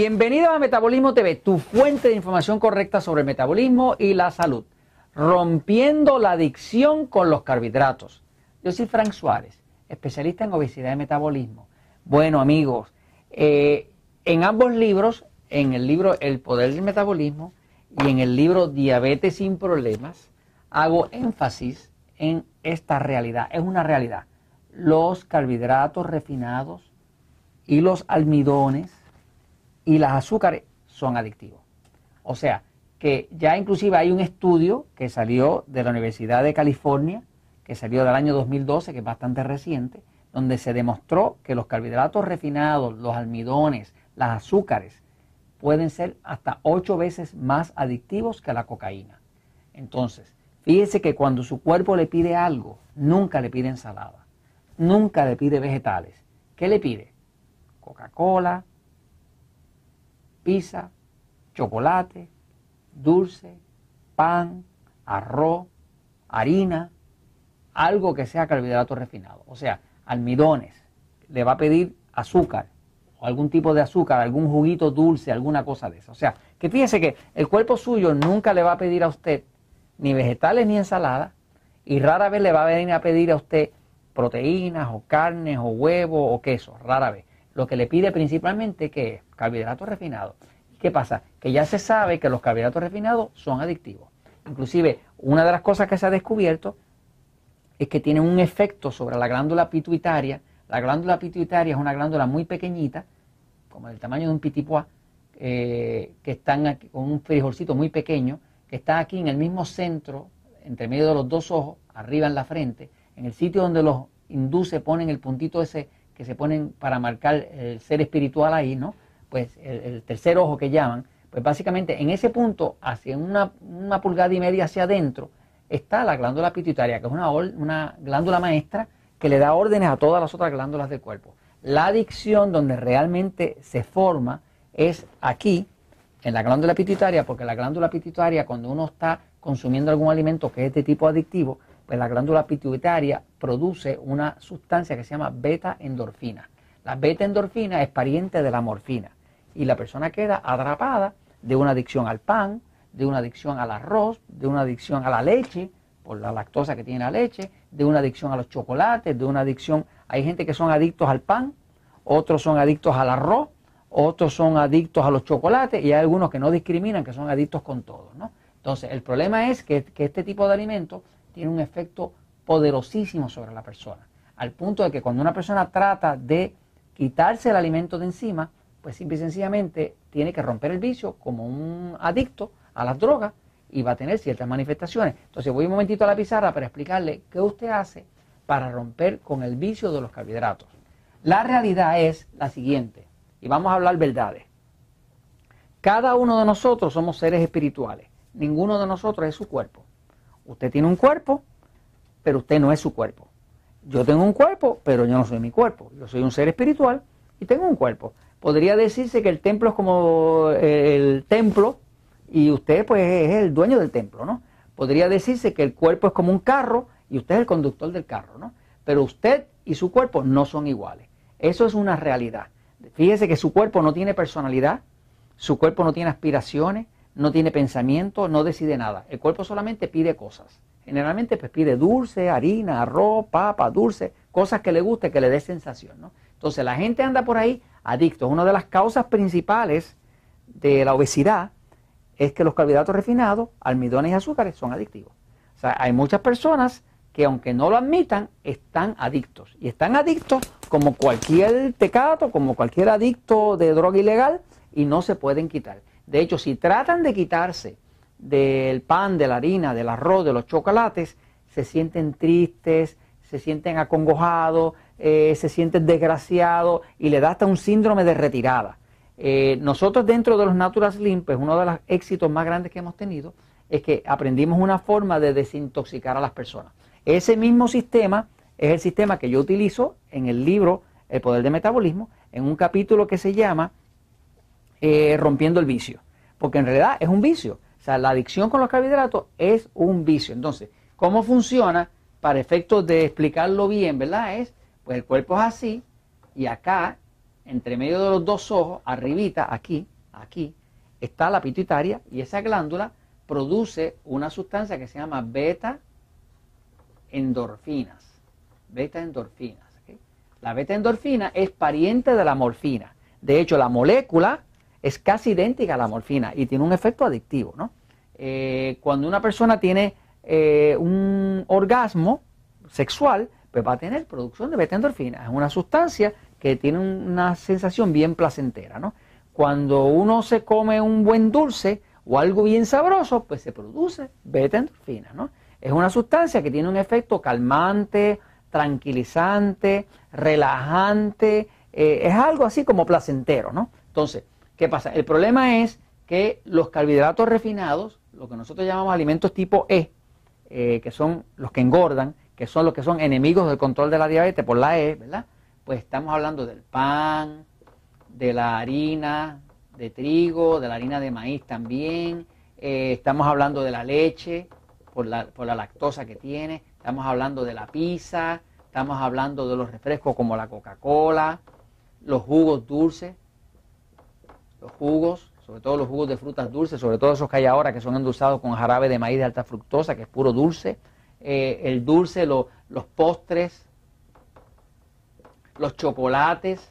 Bienvenido a Metabolismo TV, tu fuente de información correcta sobre el metabolismo y la salud, rompiendo la adicción con los carbohidratos. Yo soy Frank Suárez, especialista en obesidad y metabolismo. Bueno amigos, eh, en ambos libros, en el libro El Poder del Metabolismo y en el libro Diabetes sin Problemas, hago énfasis en esta realidad. Es una realidad. Los carbohidratos refinados y los almidones y las azúcares son adictivos. O sea, que ya inclusive hay un estudio que salió de la Universidad de California, que salió del año 2012, que es bastante reciente, donde se demostró que los carbohidratos refinados, los almidones, las azúcares, pueden ser hasta ocho veces más adictivos que la cocaína. Entonces, fíjese que cuando su cuerpo le pide algo, nunca le pide ensalada, nunca le pide vegetales. ¿Qué le pide? Coca-Cola, pizza, chocolate, dulce, pan, arroz, harina, algo que sea carbohidrato refinado. O sea, almidones, le va a pedir azúcar o algún tipo de azúcar, algún juguito dulce, alguna cosa de eso. O sea, que fíjese que el cuerpo suyo nunca le va a pedir a usted ni vegetales ni ensalada y rara vez le va a venir a pedir a usted proteínas o carnes o huevos o queso, rara vez lo que le pide principalmente que es carbohidratos refinados. ¿Qué pasa? Que ya se sabe que los carbohidratos refinados son adictivos. Inclusive, una de las cosas que se ha descubierto es que tienen un efecto sobre la glándula pituitaria. La glándula pituitaria es una glándula muy pequeñita, como del tamaño de un pitipuá, eh, que están con un frijolcito muy pequeño, que está aquí en el mismo centro, entre medio de los dos ojos, arriba en la frente, en el sitio donde los induce ponen el puntito ese que se ponen para marcar el ser espiritual ahí, ¿no? Pues el, tercer ojo que llaman, pues básicamente en ese punto, hacia una, pulgada y media hacia adentro, está la glándula pituitaria, que es una, una glándula maestra que le da órdenes a todas las otras glándulas del cuerpo. La adicción donde realmente se forma es aquí, en la glándula pituitaria, porque la glándula pituitaria cuando uno está consumiendo algún alimento que es de tipo adictivo, pues la glándula pituitaria produce una sustancia que se llama beta-endorfina. La beta-endorfina es pariente de la morfina y la persona queda atrapada de una adicción al pan, de una adicción al arroz, de una adicción a la leche, por la lactosa que tiene la leche, de una adicción a los chocolates, de una adicción... Hay gente que son adictos al pan, otros son adictos al arroz, otros son adictos a los chocolates y hay algunos que no discriminan, que son adictos con todo. ¿no? Entonces, el problema es que, que este tipo de alimentos tiene un efecto poderosísimo sobre la persona, al punto de que cuando una persona trata de quitarse el alimento de encima, pues simple y sencillamente tiene que romper el vicio como un adicto a las drogas y va a tener ciertas manifestaciones. Entonces voy un momentito a la pizarra para explicarle qué usted hace para romper con el vicio de los carbohidratos. La realidad es la siguiente, y vamos a hablar verdades. Cada uno de nosotros somos seres espirituales, ninguno de nosotros es su cuerpo. Usted tiene un cuerpo, pero usted no es su cuerpo. Yo tengo un cuerpo, pero yo no soy mi cuerpo. Yo soy un ser espiritual y tengo un cuerpo. Podría decirse que el templo es como eh, el templo y usted pues es el dueño del templo, ¿no? Podría decirse que el cuerpo es como un carro y usted es el conductor del carro, ¿no? Pero usted y su cuerpo no son iguales. Eso es una realidad. Fíjese que su cuerpo no tiene personalidad, su cuerpo no tiene aspiraciones, no tiene pensamiento, no decide nada. El cuerpo solamente pide cosas. Generalmente pues pide dulce, harina, arroz, papa, dulce, cosas que le guste, que le dé sensación. ¿no? Entonces la gente anda por ahí adicto. Una de las causas principales de la obesidad es que los carbohidratos refinados, almidones y azúcares son adictivos. O sea, hay muchas personas que aunque no lo admitan, están adictos. Y están adictos como cualquier tecato, como cualquier adicto de droga ilegal, y no se pueden quitar. De hecho, si tratan de quitarse del pan, de la harina, del arroz, de los chocolates, se sienten tristes, se sienten acongojados, eh, se sienten desgraciados y le da hasta un síndrome de retirada. Eh, nosotros dentro de los Natural Slim, pues uno de los éxitos más grandes que hemos tenido es que aprendimos una forma de desintoxicar a las personas. Ese mismo sistema es el sistema que yo utilizo en el libro El Poder del Metabolismo, en un capítulo que se llama eh, rompiendo el vicio. Porque en realidad es un vicio. O sea, la adicción con los carbohidratos es un vicio. Entonces, ¿cómo funciona? Para efectos de explicarlo bien, ¿verdad? Es, pues el cuerpo es así y acá, entre medio de los dos ojos, arribita, aquí, aquí, está la pituitaria y esa glándula produce una sustancia que se llama beta endorfinas. Beta endorfinas. La beta endorfina es pariente de la morfina. De hecho, la molécula es casi idéntica a la morfina y tiene un efecto adictivo. ¿no? Eh, cuando una persona tiene eh, un orgasmo sexual, pues va a tener producción de beta endorfina. Es una sustancia que tiene una sensación bien placentera. ¿no? Cuando uno se come un buen dulce o algo bien sabroso, pues se produce beta endorfina. ¿no? Es una sustancia que tiene un efecto calmante, tranquilizante, relajante, eh, es algo así como placentero, ¿no? Entonces, ¿qué pasa? El problema es que los carbohidratos refinados, lo que nosotros llamamos alimentos tipo E, eh, que son los que engordan, que son los que son enemigos del control de la diabetes por la E, ¿verdad? Pues estamos hablando del pan, de la harina de trigo, de la harina de maíz también, eh, estamos hablando de la leche por la, por la lactosa que tiene, estamos hablando de la pizza, estamos hablando de los refrescos como la Coca-Cola, los jugos dulces, jugos, sobre todo los jugos de frutas dulces, sobre todo esos que hay ahora que son endulzados con jarabe de maíz de alta fructosa, que es puro dulce, eh, el dulce, los postres, los chocolates.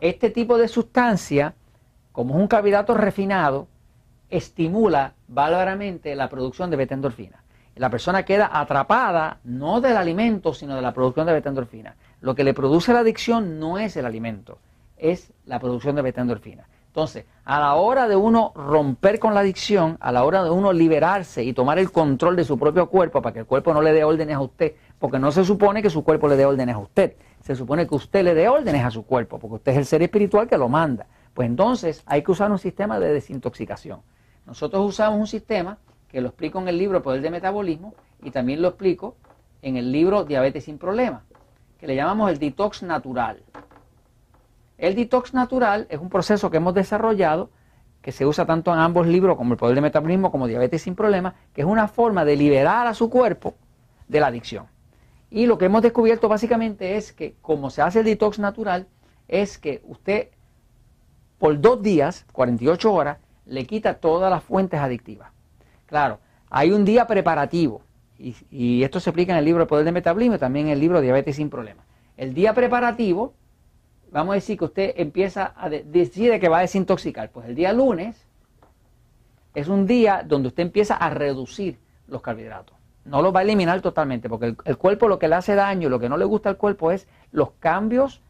Este tipo de sustancia, como es un carbohidrato refinado, estimula bárbaramente la producción de beta-endorfina. La persona queda atrapada no del alimento, sino de la producción de beta-endorfina. Lo que le produce la adicción no es el alimento, es la producción de beta-endorfina. Entonces, a la hora de uno romper con la adicción, a la hora de uno liberarse y tomar el control de su propio cuerpo para que el cuerpo no le dé órdenes a usted, porque no se supone que su cuerpo le dé órdenes a usted, se supone que usted le dé órdenes a su cuerpo, porque usted es el ser espiritual que lo manda. Pues entonces hay que usar un sistema de desintoxicación. Nosotros usamos un sistema que lo explico en el libro Poder de Metabolismo y también lo explico en el libro Diabetes sin Problemas que le llamamos el detox natural. El detox natural es un proceso que hemos desarrollado, que se usa tanto en ambos libros como el poder de metabolismo como diabetes sin problemas, que es una forma de liberar a su cuerpo de la adicción. Y lo que hemos descubierto básicamente es que como se hace el detox natural, es que usted por dos días, 48 horas, le quita todas las fuentes adictivas. Claro, hay un día preparativo, y, esto se explica en el libro El Poder del Metabolismo y también en el libro Diabetes sin Problemas. El día preparativo, vamos a decir que usted empieza a decide que va a desintoxicar. Pues el día lunes es un día donde usted empieza a reducir los carbohidratos. No los va a eliminar totalmente, porque el, el cuerpo lo que le hace daño, lo que no le gusta al cuerpo es los cambios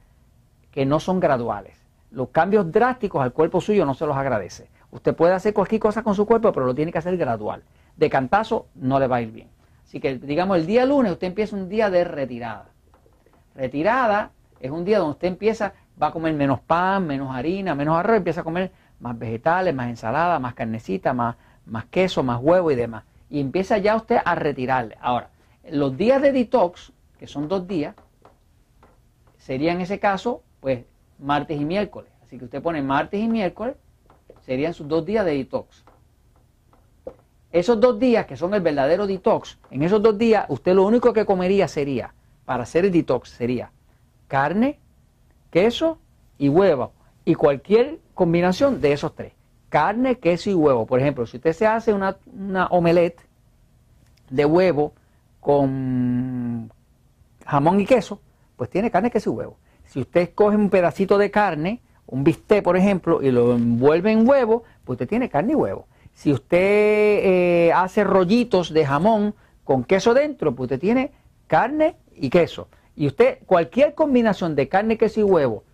que no son graduales. Los cambios drásticos al cuerpo suyo no se los agradece. Usted puede hacer cualquier cosa con su cuerpo, pero lo tiene que hacer gradual. De cantazo no le va a ir bien. Así que, digamos, el día lunes usted empieza un día de retirada. Retirada es un día donde usted empieza, va a comer menos pan, menos harina, menos arroz, empieza a comer más vegetales, más ensalada, más carnecita, más, más queso, más huevo y demás. Y empieza ya usted a retirarle. Ahora, los días de detox, que son dos días, serían en ese caso, pues, martes y miércoles. Así que usted pone martes y miércoles, serían sus dos días de detox. Esos dos días, que son el verdadero detox, en esos dos días usted lo único que comería sería, para hacer el detox, sería carne, queso y huevo. Y cualquier combinación de esos tres. Carne, queso y huevo. Por ejemplo, si usted se hace una, una omelette de huevo con jamón y queso, pues tiene carne, queso y huevo. Si usted coge un pedacito de carne, un bistec, por ejemplo, y lo envuelve en huevo, pues usted tiene carne y huevo. Si usted eh, hace rollitos de jamón con queso dentro, pues usted tiene carne y queso. Y usted, cualquier combinación de carne, queso y huevo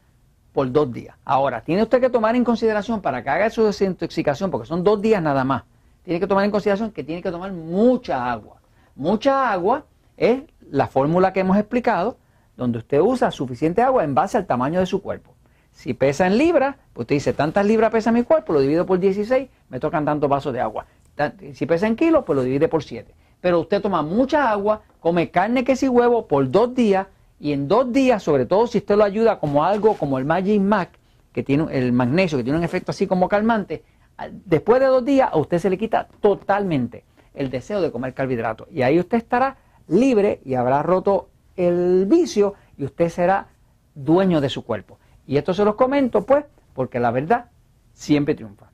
por dos días. Ahora, tiene usted que tomar en consideración para que haga su desintoxicación, porque son dos días nada más, tiene que tomar en consideración que tiene que tomar mucha agua. Mucha agua es la fórmula que hemos explicado, donde usted usa suficiente agua en base al tamaño de su cuerpo. Si pesa en libras, pues usted dice, tantas libras pesa mi cuerpo, lo divido por 16, me tocan tantos vasos de agua. Si pesa en kilos, pues lo divide por 7. Pero usted toma mucha agua, come carne, queso y huevo por dos días, y en dos días, sobre todo si usted lo ayuda como algo como el Magic Mac, que tiene el magnesio, que tiene un efecto así como calmante, después de dos días a usted se le quita totalmente el deseo de comer carbohidratos. Y ahí usted estará libre y habrá roto el vicio y usted será dueño de su cuerpo. Y esto se los comento, pues, porque la verdad siempre triunfa.